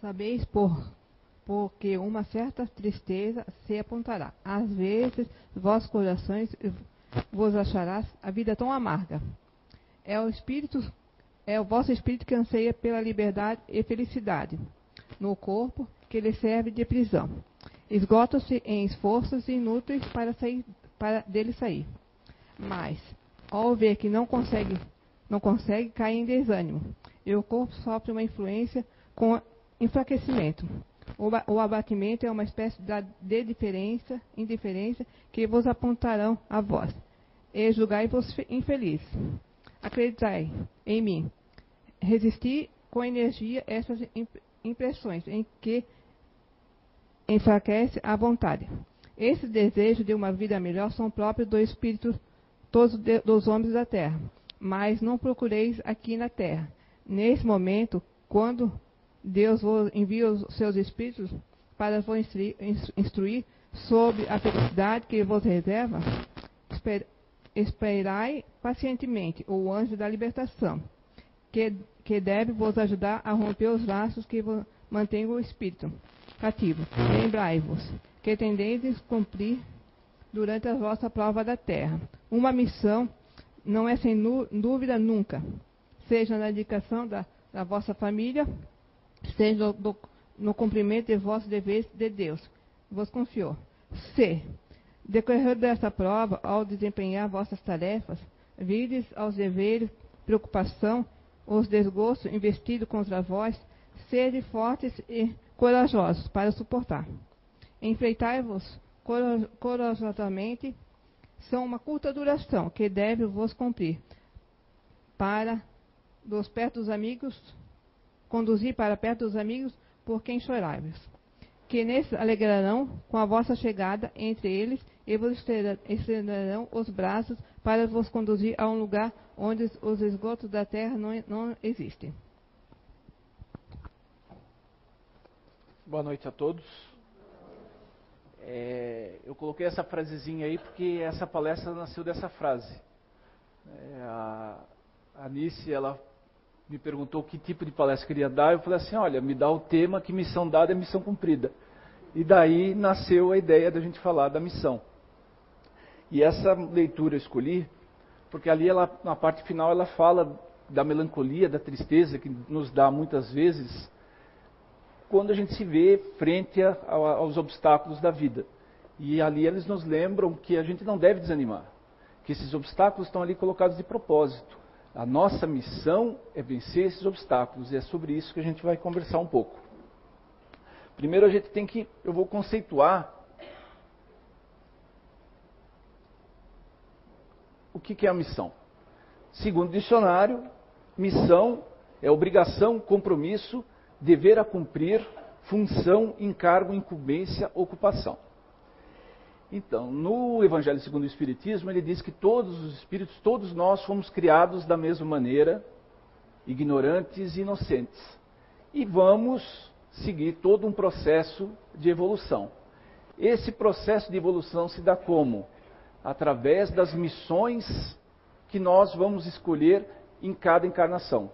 Sabeis por porque uma certa tristeza se apontará. Às vezes, vossos corações vos acharás a vida tão amarga. É o espírito, é o vosso espírito que anseia pela liberdade e felicidade no corpo que lhe serve de prisão. Esgota-se em esforços inúteis para sair para dele sair. Mas, ao ver que não consegue, não consegue, cai em desânimo. E o corpo sofre uma influência com enfraquecimento. O abatimento é uma espécie de diferença, indiferença que vos apontarão a vós. E julgai-vos infelizes. Acreditai em mim. Resisti com energia essas impressões em que enfraquece a vontade. Esse desejo de uma vida melhor são próprios do espírito todos dos homens da terra. Mas não procureis aqui na terra. Nesse momento, quando Deus envia os seus espíritos para vos instruir, instruir sobre a felicidade que vos reserva, esper, esperai pacientemente o anjo da libertação, que, que deve vos ajudar a romper os laços que mantêm o espírito cativo. Lembrai-vos que tendeis cumprir durante a vossa prova da terra. Uma missão não é sem dúvida nunca, seja na dedicação da, da vossa família, seja do, no cumprimento de vossos deveres de Deus, vos confiou. C. Decorrer dessa prova, ao desempenhar vossas tarefas, vides aos deveres, preocupação, os desgostos investidos contra vós, sede fortes e corajosos para suportar. Enfrentai-vos corajosamente, são uma curta duração que deve vos cumprir, para dos perto dos amigos conduzir para perto dos amigos por quem chorais. Que nesses alegrarão com a vossa chegada entre eles e vos estenderão os braços para vos conduzir a um lugar onde os esgotos da terra não, não existem. Boa noite a todos. É, eu coloquei essa frasezinha aí porque essa palestra nasceu dessa frase. É, a Anice, ela me perguntou que tipo de palestra queria dar, eu falei assim, olha, me dá o tema que missão dada é missão cumprida. E daí nasceu a ideia da gente falar da missão. E essa leitura eu escolhi, porque ali ela, na parte final ela fala da melancolia, da tristeza que nos dá muitas vezes quando a gente se vê frente a, a, aos obstáculos da vida. E ali eles nos lembram que a gente não deve desanimar, que esses obstáculos estão ali colocados de propósito a nossa missão é vencer esses obstáculos e é sobre isso que a gente vai conversar um pouco. Primeiro a gente tem que, eu vou conceituar o que, que é a missão. Segundo o dicionário, missão é obrigação, compromisso, dever a cumprir, função, encargo, incumbência, ocupação. Então, no Evangelho segundo o Espiritismo, ele diz que todos os espíritos, todos nós fomos criados da mesma maneira, ignorantes e inocentes. E vamos seguir todo um processo de evolução. Esse processo de evolução se dá como? Através das missões que nós vamos escolher em cada encarnação.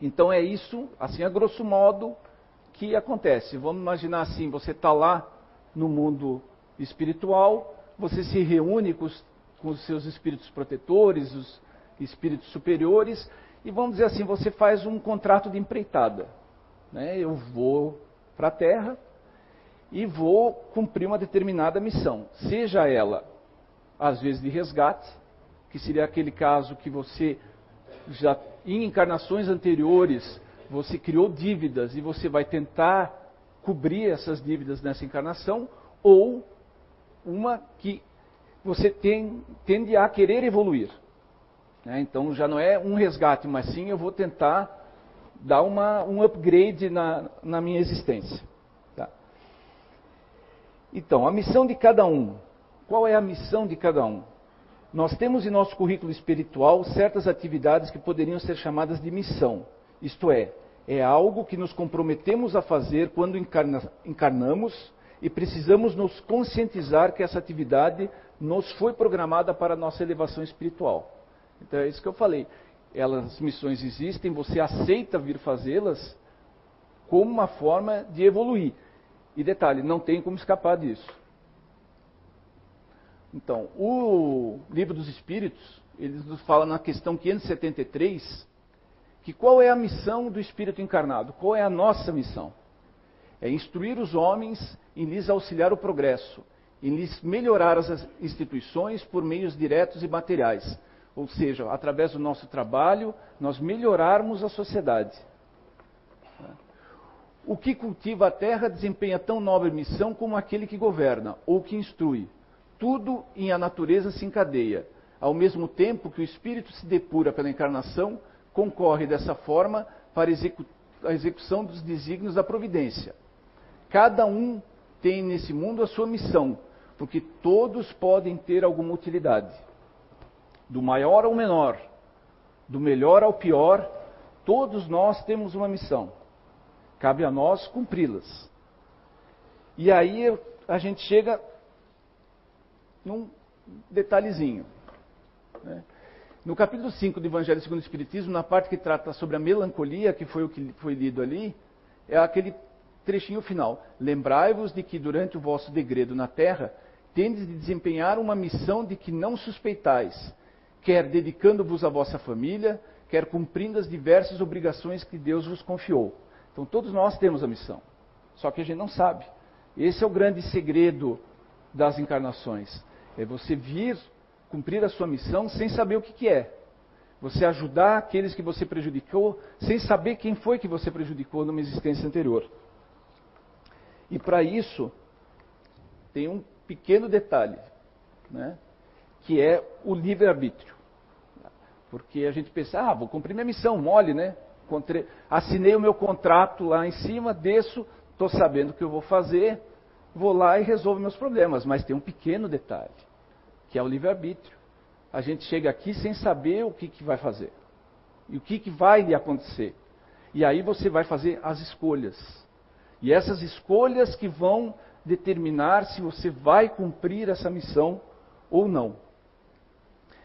Então é isso, assim a grosso modo, que acontece. Vamos imaginar assim, você está lá no mundo espiritual, você se reúne com os, com os seus espíritos protetores, os espíritos superiores, e vamos dizer assim, você faz um contrato de empreitada. Né? Eu vou para a Terra e vou cumprir uma determinada missão, seja ela, às vezes, de resgate, que seria aquele caso que você já em encarnações anteriores você criou dívidas e você vai tentar cobrir essas dívidas nessa encarnação, ou uma que você tem, tende a querer evoluir. Né? Então já não é um resgate, mas sim eu vou tentar dar uma, um upgrade na, na minha existência. Tá? Então, a missão de cada um. Qual é a missão de cada um? Nós temos em nosso currículo espiritual certas atividades que poderiam ser chamadas de missão. Isto é, é algo que nos comprometemos a fazer quando encarna, encarnamos e precisamos nos conscientizar que essa atividade nos foi programada para a nossa elevação espiritual. Então é isso que eu falei. Elas, as missões existem, você aceita vir fazê-las como uma forma de evoluir. E detalhe, não tem como escapar disso. Então, o Livro dos Espíritos, ele nos fala na questão 573, que qual é a missão do Espírito encarnado? Qual é a nossa missão? É instruir os homens em lhes auxiliar o progresso, em lhes melhorar as instituições por meios diretos e materiais. Ou seja, através do nosso trabalho, nós melhorarmos a sociedade. O que cultiva a terra desempenha tão nobre missão como aquele que governa ou que instrui tudo em a natureza se encadeia. Ao mesmo tempo que o espírito se depura pela encarnação, concorre dessa forma para a execução dos desígnios da providência. Cada um tem nesse mundo a sua missão, porque todos podem ter alguma utilidade. Do maior ao menor, do melhor ao pior, todos nós temos uma missão. Cabe a nós cumpri-las. E aí a gente chega num detalhezinho. Né? No capítulo 5 do Evangelho segundo o Espiritismo, na parte que trata sobre a melancolia, que foi o que foi lido ali, é aquele trechinho final. Lembrai-vos de que durante o vosso degredo na terra, tendes de desempenhar uma missão de que não suspeitais, quer dedicando-vos à vossa família, quer cumprindo as diversas obrigações que Deus vos confiou. Então todos nós temos a missão, só que a gente não sabe. Esse é o grande segredo das encarnações. É você vir cumprir a sua missão sem saber o que, que é. Você ajudar aqueles que você prejudicou sem saber quem foi que você prejudicou numa existência anterior. E para isso, tem um pequeno detalhe, né? que é o livre-arbítrio. Porque a gente pensa, ah, vou cumprir minha missão, mole, né? assinei o meu contrato lá em cima, desço, estou sabendo o que eu vou fazer, vou lá e resolvo meus problemas. Mas tem um pequeno detalhe que é o livre-arbítrio. A gente chega aqui sem saber o que, que vai fazer e o que, que vai lhe acontecer. E aí você vai fazer as escolhas. E essas escolhas que vão determinar se você vai cumprir essa missão ou não.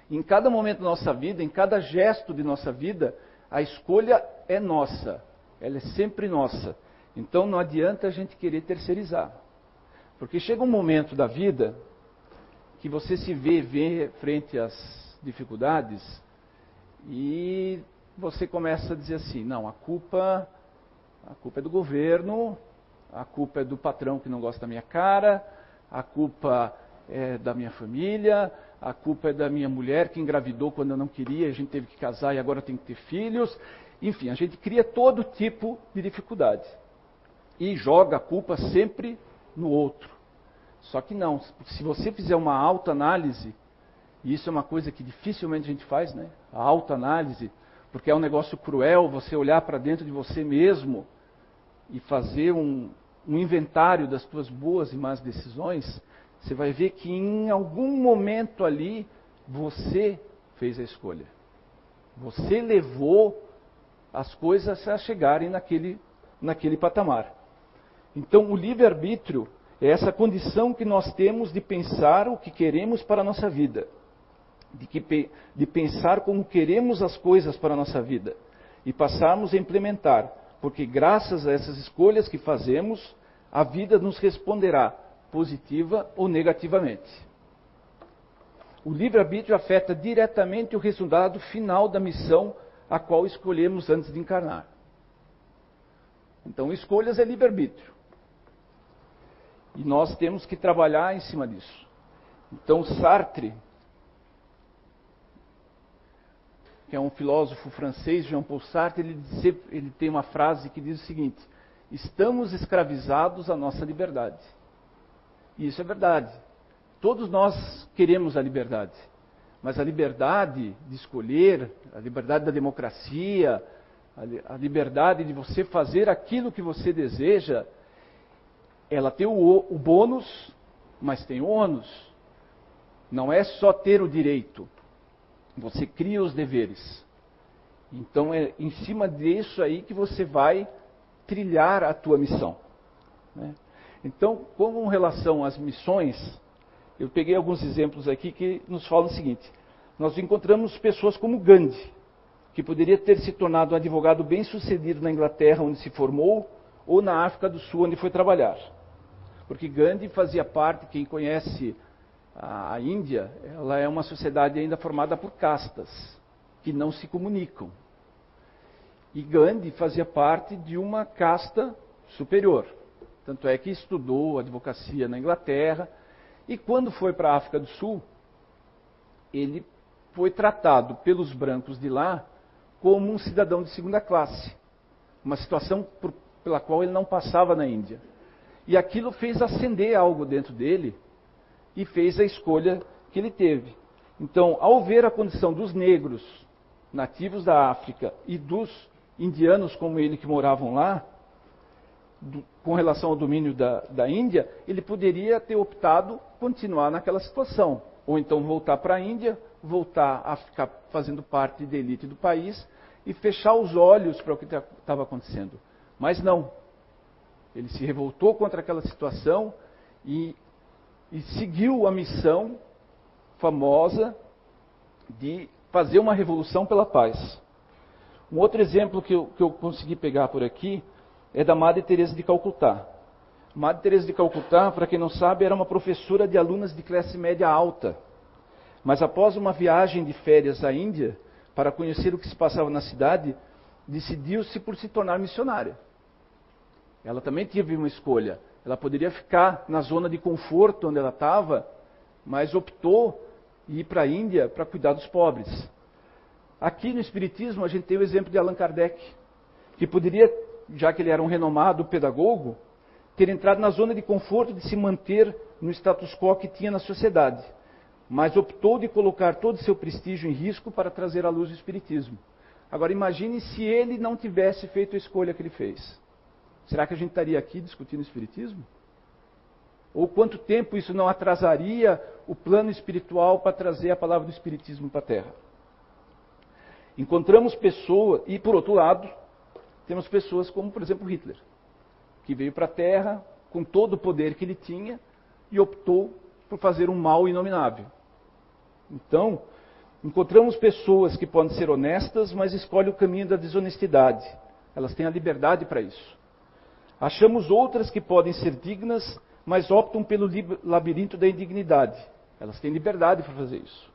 Em cada momento da nossa vida, em cada gesto de nossa vida, a escolha é nossa. Ela é sempre nossa. Então não adianta a gente querer terceirizar. Porque chega um momento da vida que você se vê, vê frente às dificuldades e você começa a dizer assim, não, a culpa, a culpa é do governo, a culpa é do patrão que não gosta da minha cara, a culpa é da minha família, a culpa é da minha mulher que engravidou quando eu não queria, a gente teve que casar e agora tem que ter filhos. Enfim, a gente cria todo tipo de dificuldade. E joga a culpa sempre no outro. Só que não, se você fizer uma autoanálise, e isso é uma coisa que dificilmente a gente faz, né? A autoanálise, porque é um negócio cruel você olhar para dentro de você mesmo e fazer um, um inventário das suas boas e más decisões, você vai ver que em algum momento ali você fez a escolha. Você levou as coisas a chegarem naquele, naquele patamar. Então, o livre-arbítrio é essa condição que nós temos de pensar o que queremos para a nossa vida, de, que, de pensar como queremos as coisas para a nossa vida e passarmos a implementar, porque graças a essas escolhas que fazemos, a vida nos responderá positiva ou negativamente. O livre-arbítrio afeta diretamente o resultado final da missão a qual escolhemos antes de encarnar. Então, escolhas é livre-arbítrio. E nós temos que trabalhar em cima disso. Então, Sartre, que é um filósofo francês, Jean-Paul Sartre, ele, ele tem uma frase que diz o seguinte: Estamos escravizados à nossa liberdade. E isso é verdade. Todos nós queremos a liberdade. Mas a liberdade de escolher, a liberdade da democracia, a liberdade de você fazer aquilo que você deseja, ela tem o, o bônus, mas tem o ônus. Não é só ter o direito, você cria os deveres. Então é em cima disso aí que você vai trilhar a tua missão. Né? Então, com relação às missões, eu peguei alguns exemplos aqui que nos falam o seguinte: nós encontramos pessoas como Gandhi, que poderia ter se tornado um advogado bem sucedido na Inglaterra, onde se formou, ou na África do Sul, onde foi trabalhar. Porque Gandhi fazia parte, quem conhece a, Índia, ela é uma sociedade ainda formada por castas, que não se comunicam. E Gandhi fazia parte de uma casta superior. Tanto é que estudou advocacia na Inglaterra. E quando foi para a África do Sul, ele foi tratado pelos brancos de lá como um cidadão de segunda classe. Uma situação por, pela qual ele não passava na Índia. E aquilo fez acender algo dentro dele e fez a escolha que ele teve. Então, ao ver a condição dos negros nativos da África e dos indianos como ele que moravam lá, do, com relação ao domínio da, da Índia, ele poderia ter optado continuar naquela situação. Ou então voltar para a Índia, voltar a ficar fazendo parte da elite do país e fechar os olhos para o que estava acontecendo. Mas não. Ele se revoltou contra aquela situação e, e seguiu a missão famosa de fazer uma revolução pela paz. Um outro exemplo que eu, que eu consegui pegar por aqui é da Madre Teresa de Calcutá. Madre Teresa de Calcutá, para quem não sabe, era uma professora de alunas de classe média alta. Mas após uma viagem de férias à Índia, para conhecer o que se passava na cidade, decidiu-se por se tornar missionária. Ela também teve uma escolha. Ela poderia ficar na zona de conforto onde ela estava, mas optou ir para a Índia para cuidar dos pobres. Aqui no Espiritismo a gente tem o exemplo de Allan Kardec, que poderia já que ele era um renomado pedagogo, ter entrado na zona de conforto de se manter no status quo que tinha na sociedade, mas optou de colocar todo o seu prestígio em risco para trazer à luz o Espiritismo. Agora imagine se ele não tivesse feito a escolha que ele fez. Será que a gente estaria aqui discutindo Espiritismo? Ou quanto tempo isso não atrasaria o plano espiritual para trazer a palavra do Espiritismo para a Terra? Encontramos pessoas, e por outro lado, temos pessoas como, por exemplo, Hitler, que veio para a Terra com todo o poder que ele tinha e optou por fazer um mal inominável. Então, encontramos pessoas que podem ser honestas, mas escolhem o caminho da desonestidade. Elas têm a liberdade para isso. Achamos outras que podem ser dignas, mas optam pelo labirinto da indignidade. Elas têm liberdade para fazer isso.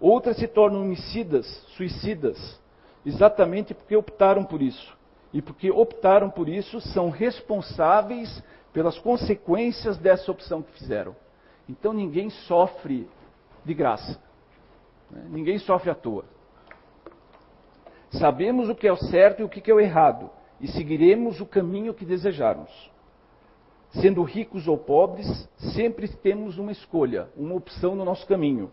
Outras se tornam homicidas, suicidas, exatamente porque optaram por isso e porque optaram por isso, são responsáveis pelas consequências dessa opção que fizeram. Então ninguém sofre de graça. Né? Ninguém sofre à toa. Sabemos o que é o certo e o que é o errado, e seguiremos o caminho que desejarmos. Sendo ricos ou pobres, sempre temos uma escolha, uma opção no nosso caminho.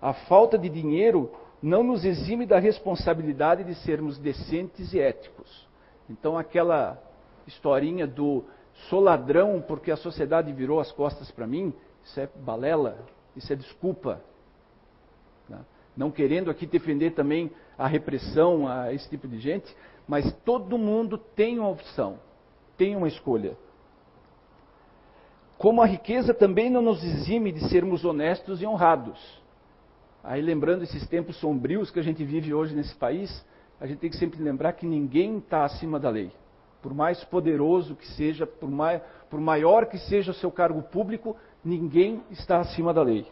A falta de dinheiro não nos exime da responsabilidade de sermos decentes e éticos. Então, aquela historinha do sou ladrão porque a sociedade virou as costas para mim, isso é balela, isso é desculpa. Né? Não querendo aqui defender também a repressão a esse tipo de gente, mas todo mundo tem uma opção, tem uma escolha. Como a riqueza também não nos exime de sermos honestos e honrados. Aí lembrando esses tempos sombrios que a gente vive hoje nesse país, a gente tem que sempre lembrar que ninguém está acima da lei. Por mais poderoso que seja, por, mai, por maior que seja o seu cargo público, ninguém está acima da lei.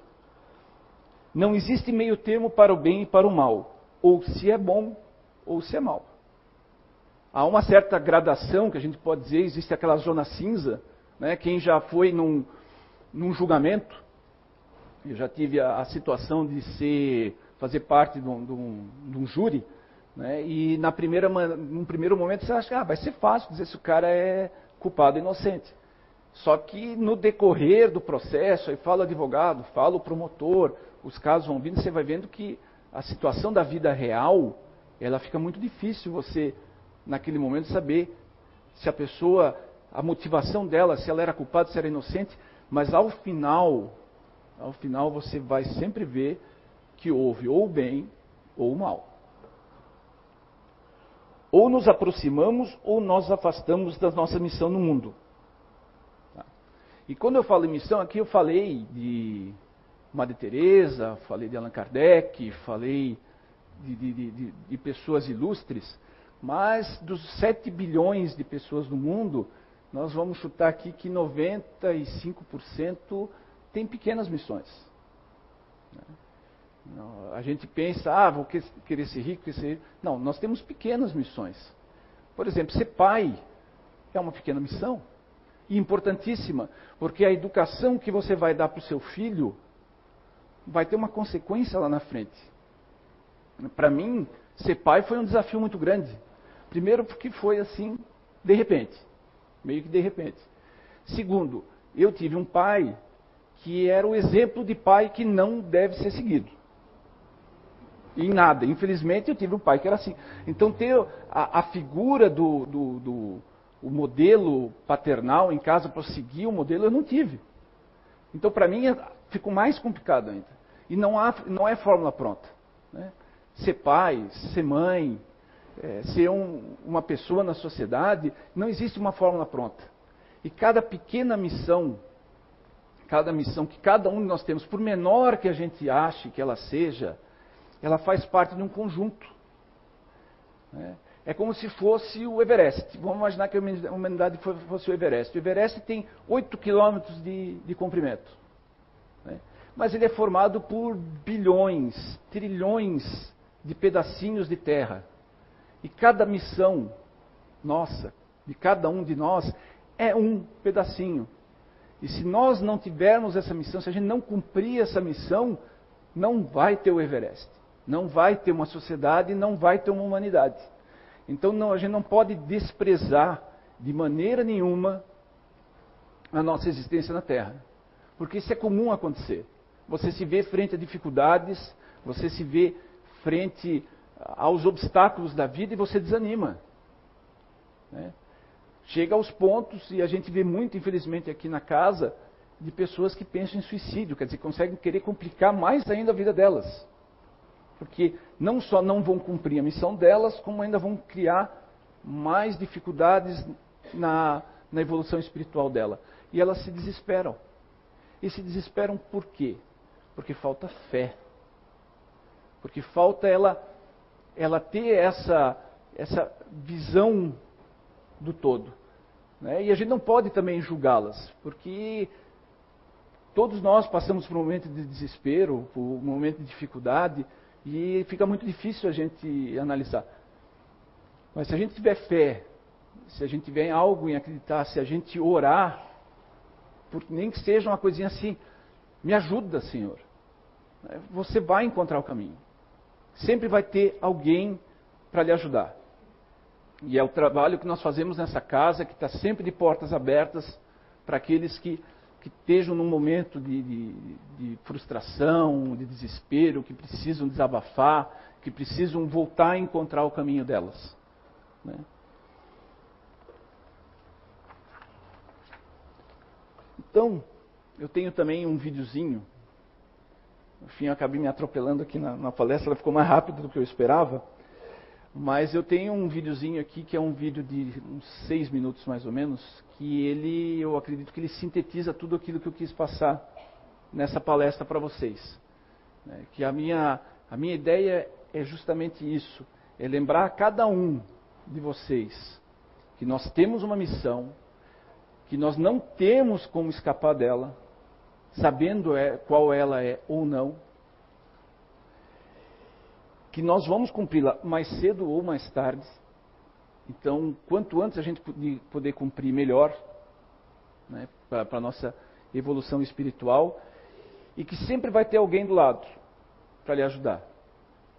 Não existe meio termo para o bem e para o mal. Ou se é bom, ou se é mal. Há uma certa gradação que a gente pode dizer, existe aquela zona cinza. Né? Quem já foi num, num julgamento, eu já tive a, a situação de ser, fazer parte de um, de um, de um júri, né? e na primeira, num primeiro momento você acha que ah, vai ser fácil dizer se o cara é culpado ou inocente. Só que no decorrer do processo, aí fala o advogado, fala o promotor, os casos vão vindo, você vai vendo que a situação da vida real, ela fica muito difícil você, naquele momento, saber se a pessoa, a motivação dela, se ela era culpada, se era inocente, mas ao final, ao final você vai sempre ver que houve ou o bem ou o mal. Ou nos aproximamos ou nós afastamos da nossa missão no mundo. Tá? E quando eu falo em missão, aqui eu falei de Madre Teresa, falei de Allan Kardec, falei de, de, de, de pessoas ilustres, Mas dos 7 bilhões de pessoas no mundo, nós vamos chutar aqui que 95% tem pequenas missões. A gente pensa, ah, vou querer ser rico, querer ser rico. Não, nós temos pequenas missões. Por exemplo, ser pai é uma pequena missão. E importantíssima, porque a educação que você vai dar para o seu filho vai ter uma consequência lá na frente. Para mim, ser pai foi um desafio muito grande. Primeiro, porque foi assim, de repente. Meio que de repente. Segundo, eu tive um pai que era o exemplo de pai que não deve ser seguido. Em nada. Infelizmente, eu tive um pai que era assim. Então, ter a, a figura do, do, do o modelo paternal em casa para seguir o modelo, eu não tive. Então, para mim, ficou mais complicado ainda. E não, há, não é fórmula pronta. Né? Ser pai, ser mãe, é, ser um, uma pessoa na sociedade, não existe uma fórmula pronta. E cada pequena missão, cada missão que cada um de nós temos, por menor que a gente ache que ela seja, ela faz parte de um conjunto. Né? É como se fosse o Everest. Vamos imaginar que a humanidade fosse o Everest. O Everest tem 8 quilômetros de, de comprimento. Né? Mas ele é formado por bilhões, trilhões de pedacinhos de terra. E cada missão nossa, de cada um de nós, é um pedacinho. E se nós não tivermos essa missão, se a gente não cumprir essa missão, não vai ter o Everest. Não vai ter uma sociedade, não vai ter uma humanidade. Então não, a gente não pode desprezar de maneira nenhuma a nossa existência na Terra. Porque isso é comum acontecer. Você se vê frente a dificuldades, você se vê frente aos obstáculos da vida e você desanima. Né? Chega aos pontos, e a gente vê muito, infelizmente, aqui na casa, de pessoas que pensam em suicídio, quer dizer, conseguem querer complicar mais ainda a vida delas porque não só não vão cumprir a missão delas, como ainda vão criar mais dificuldades na, na evolução espiritual dela. E elas se desesperam. E se desesperam por quê? Porque falta fé. Porque falta ela, ela ter essa, essa visão do todo. Né? E a gente não pode também julgá-las, porque todos nós passamos por um momento de desespero, por um momento de dificuldade, e fica muito difícil a gente analisar. Mas se a gente tiver fé, se a gente tiver algo em acreditar, se a gente orar, por, nem que seja uma coisinha assim, me ajuda, Senhor. Você vai encontrar o caminho. Sempre vai ter alguém para lhe ajudar. E é o trabalho que nós fazemos nessa casa, que está sempre de portas abertas para aqueles que que estejam num momento de, de, de, frustração, de desespero, que precisam desabafar, que precisam voltar a encontrar o caminho delas. Né? Então, eu tenho também um videozinho. Enfim, eu acabei me atropelando aqui na, na palestra, ela ficou mais rápida do que eu esperava. Mas eu tenho um videozinho aqui que é um vídeo de uns seis minutos mais ou menos, que ele, eu acredito que ele sintetiza tudo aquilo que eu quis passar nessa palestra para vocês. Né? Que a minha, a minha ideia é justamente isso, é lembrar a cada um de vocês que nós temos uma missão, que nós não temos como escapar dela, sabendo é, qual ela é ou não, que nós vamos cumpri-la mais cedo ou mais tarde. Então, quanto antes a gente poder cumprir, melhor, né, para a nossa evolução espiritual, e que sempre vai ter alguém do lado para lhe ajudar.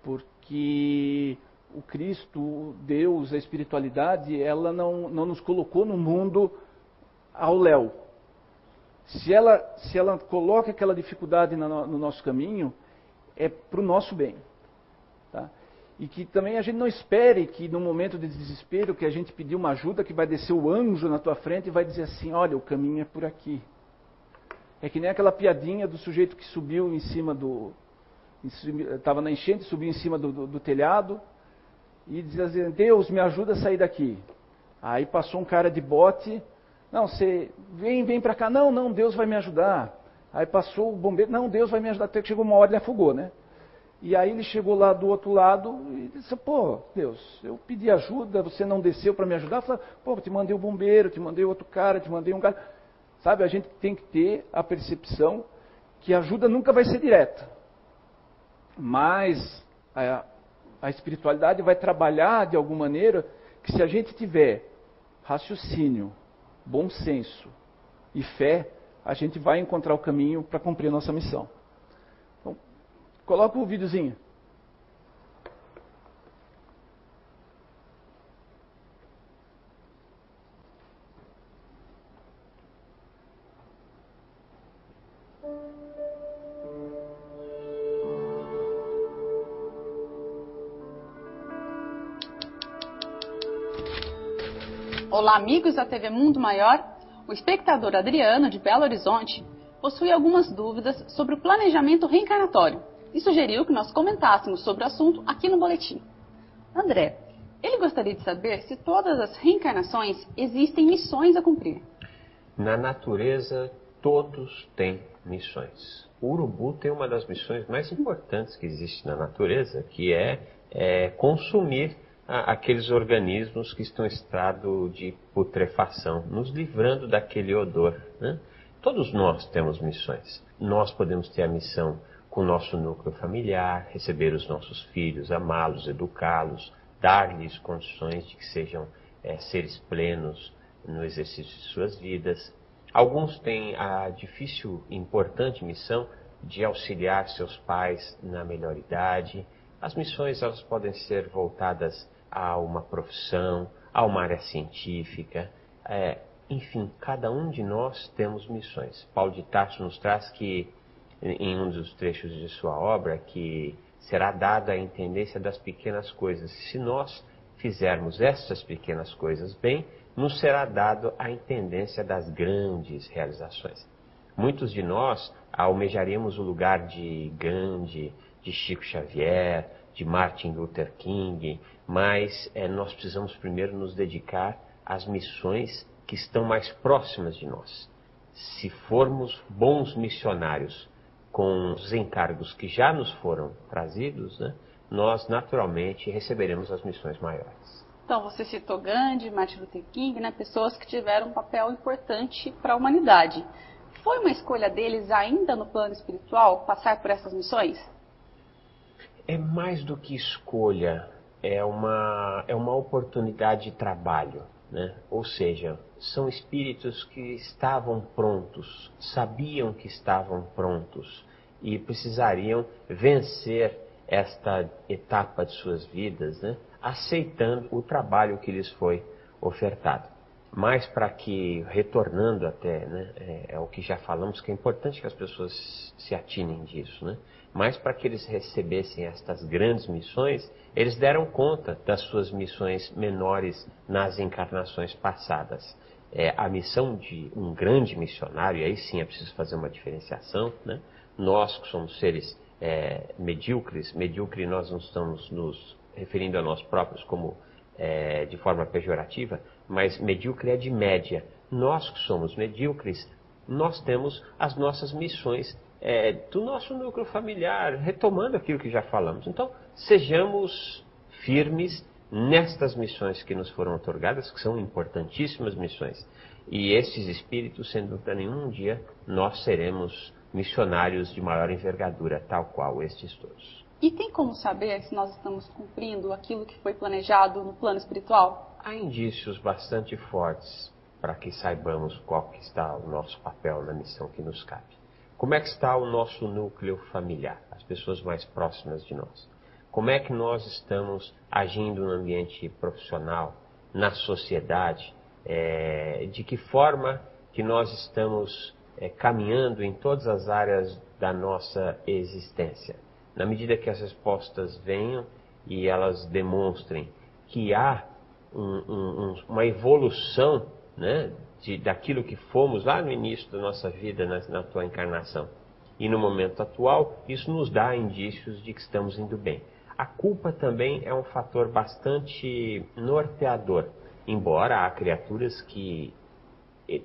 Porque o Cristo, Deus, a espiritualidade, ela não, não nos colocou no mundo ao léu. Se ela, se ela coloca aquela dificuldade no, no nosso caminho, é para o nosso bem. Tá? E que também a gente não espere que no momento de desespero que a gente pedir uma ajuda, que vai descer o anjo na tua frente e vai dizer assim, olha, o caminho é por aqui. É que nem aquela piadinha do sujeito que subiu em cima do. Estava na enchente, subiu em cima do, do, do telhado e dizia assim, Deus, me ajuda a sair daqui. Aí passou um cara de bote, não, você vem, vem para cá, não, não, Deus vai me ajudar. Aí passou o bombeiro, não, Deus vai me ajudar, até que chegou uma hora ele afogou, né? E aí ele chegou lá do outro lado e disse: Pô, Deus, eu pedi ajuda, você não desceu para me ajudar. Falei, Pô, te mandei o um bombeiro, te mandei outro cara, te mandei um cara. Sabe, a gente tem que ter a percepção que a ajuda nunca vai ser direta. Mas a, a espiritualidade vai trabalhar de alguma maneira que se a gente tiver raciocínio, bom senso e fé, a gente vai encontrar o caminho para cumprir a nossa missão. Coloca o videozinho. Olá, amigos da TV Mundo Maior. O espectador Adriano, de Belo Horizonte, possui algumas dúvidas sobre o planejamento reencarnatório e sugeriu que nós comentássemos sobre o assunto aqui no boletim. André, ele gostaria de saber se todas as reencarnações existem missões a cumprir. Na natureza, todos têm missões. O urubu tem uma das missões mais importantes que existe na natureza, que é, é consumir aqueles organismos que estão em estado de putrefação, nos livrando daquele odor. Né? Todos nós temos missões. Nós podemos ter a missão com o nosso núcleo familiar, receber os nossos filhos, amá-los, educá-los, dar-lhes condições de que sejam é, seres plenos no exercício de suas vidas. Alguns têm a difícil e importante missão de auxiliar seus pais na melhor idade. As missões elas podem ser voltadas a uma profissão, a uma área científica. É, enfim, cada um de nós temos missões. Paulo de Tarso nos traz que em um dos trechos de sua obra que será dada a intendência das pequenas coisas. Se nós fizermos essas pequenas coisas bem, nos será dado a intendência das grandes realizações. Muitos de nós almejaríamos o lugar de Gandhi, de Chico Xavier, de Martin Luther King, mas é, nós precisamos primeiro nos dedicar às missões que estão mais próximas de nós. Se formos bons missionários com os encargos que já nos foram trazidos, né, nós naturalmente receberemos as missões maiores. Então, você citou Gandhi, Martin Luther King, né, pessoas que tiveram um papel importante para a humanidade. Foi uma escolha deles, ainda no plano espiritual, passar por essas missões? É mais do que escolha, é uma, é uma oportunidade de trabalho. Né? Ou seja, são espíritos que estavam prontos, sabiam que estavam prontos e precisariam vencer esta etapa de suas vidas, né? aceitando o trabalho que lhes foi ofertado. Mas para que, retornando até, né, é, é, o que já falamos, que é importante que as pessoas se atinem disso, né? Mas para que eles recebessem estas grandes missões, eles deram conta das suas missões menores nas encarnações passadas. É, a missão de um grande missionário, e aí sim é preciso fazer uma diferenciação, né? nós que somos seres é, medíocres, medíocre nós não estamos nos referindo a nós próprios como é, de forma pejorativa, mas medíocre é de média. Nós que somos medíocres, nós temos as nossas missões é, do nosso núcleo familiar, retomando aquilo que já falamos. Então, sejamos firmes nestas missões que nos foram otorgadas, que são importantíssimas missões. E esses espíritos, sem dúvida nenhum, um dia nós seremos missionários de maior envergadura, tal qual estes todos. E tem como saber se nós estamos cumprindo aquilo que foi planejado no plano espiritual? Há indícios bastante fortes para que saibamos qual que está o nosso papel na missão que nos cabe. Como é que está o nosso núcleo familiar, as pessoas mais próximas de nós? Como é que nós estamos agindo no ambiente profissional, na sociedade? É, de que forma que nós estamos é, caminhando em todas as áreas da nossa existência? Na medida que as respostas venham e elas demonstrem que há um, um, uma evolução né, de, daquilo que fomos lá no início da nossa vida, na, na tua encarnação. E no momento atual, isso nos dá indícios de que estamos indo bem. A culpa também é um fator bastante norteador, embora há criaturas que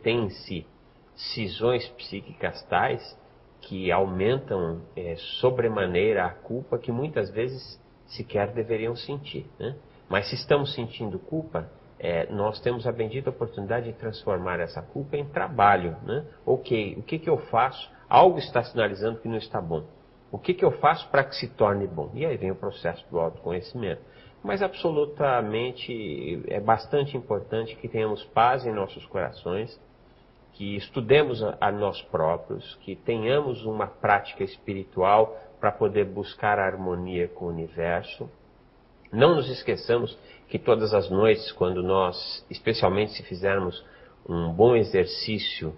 têm em si cisões psíquicas tais que aumentam é, sobremaneira a culpa que muitas vezes sequer deveriam sentir. Né? Mas se estamos sentindo culpa, é, nós temos a bendita oportunidade de transformar essa culpa em trabalho. Né? Ok, o que, que eu faço? Algo está sinalizando que não está bom. O que, que eu faço para que se torne bom? E aí vem o processo do autoconhecimento. Mas absolutamente é bastante importante que tenhamos paz em nossos corações, que estudemos a, nós próprios, que tenhamos uma prática espiritual para poder buscar a harmonia com o universo. Não nos esqueçamos que todas as noites, quando nós, especialmente se fizermos um bom exercício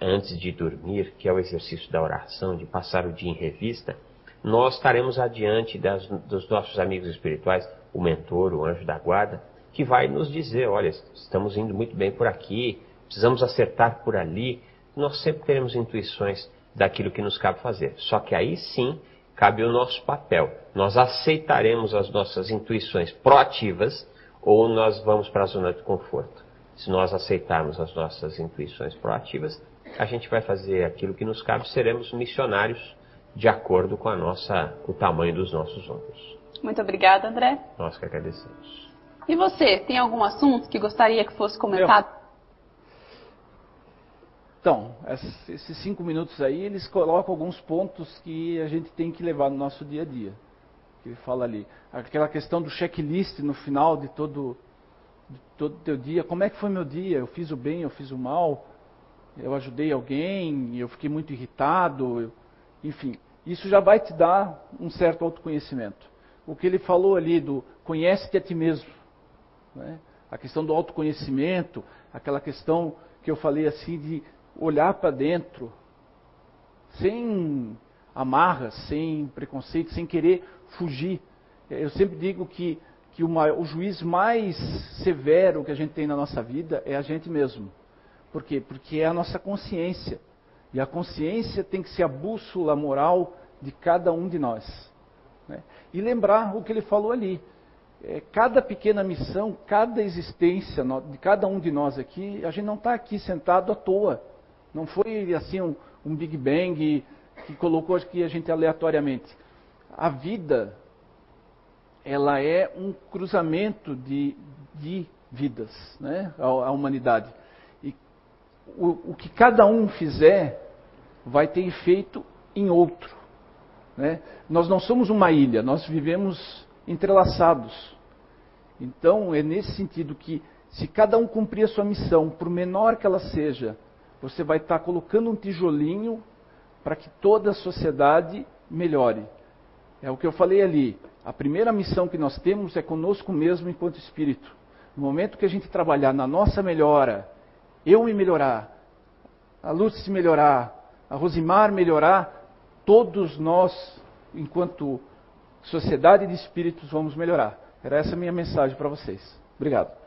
antes de dormir, que é o exercício da oração, de passar o dia em revista, nós estaremos adiante das, dos nossos amigos espirituais, o mentor, o anjo da guarda, que vai nos dizer: olha, estamos indo muito bem por aqui, precisamos acertar por ali. Nós sempre teremos intuições daquilo que nos cabe fazer. Só que aí sim cabe o nosso papel. Nós aceitaremos as nossas intuições proativas ou nós vamos para a zona de conforto. Se nós aceitarmos as nossas intuições proativas, a gente vai fazer aquilo que nos cabe, seremos missionários de acordo com a nossa, o tamanho dos nossos ombros. Muito obrigada, André. Nós que agradecemos. E você, tem algum assunto que gostaria que fosse comentado? Eu. Então, esses cinco minutos aí, eles colocam alguns pontos que a gente tem que levar no nosso dia a dia. Que ele fala ali. Aquela questão do checklist no final de todo de todo teu dia. Como é que foi meu dia? Eu fiz o bem, eu fiz o mal? Eu ajudei alguém? Eu fiquei muito irritado? Eu, enfim, isso já vai te dar um certo autoconhecimento. O que ele falou ali do conhece-te a ti mesmo. Né? A questão do autoconhecimento, aquela questão que eu falei assim de olhar para dentro, sem amarras, sem preconceito, sem querer fugir. Eu sempre digo que, que o, juiz mais severo que a gente tem na nossa vida é a gente mesmo. Por quê? Porque é a nossa consciência. E a consciência tem que ser a bússola moral de cada um de nós. Né? E lembrar o que ele falou ali. É, cada pequena missão, cada existência de cada um de nós aqui, a gente não está aqui sentado à toa. Não foi assim um, um Big Bang que colocou aqui a gente aleatoriamente. A vida, ela é um cruzamento de, de vidas, né? A, a humanidade. E o, o que cada um fizer vai ter efeito em outro. Né? Nós não somos uma ilha, nós vivemos entrelaçados. Então, é nesse sentido que, se cada um cumprir a sua missão, por menor que ela seja, você vai estar colocando um tijolinho para que toda a sociedade melhore. É o que eu falei ali. A primeira missão que nós temos é conosco mesmo enquanto espírito. No momento que a gente trabalhar na nossa melhora, eu me melhorar, a Lúcia melhorar, a Rosimar melhorar, todos nós, enquanto sociedade de espíritos, vamos melhorar. Era essa a minha mensagem para vocês. Obrigado.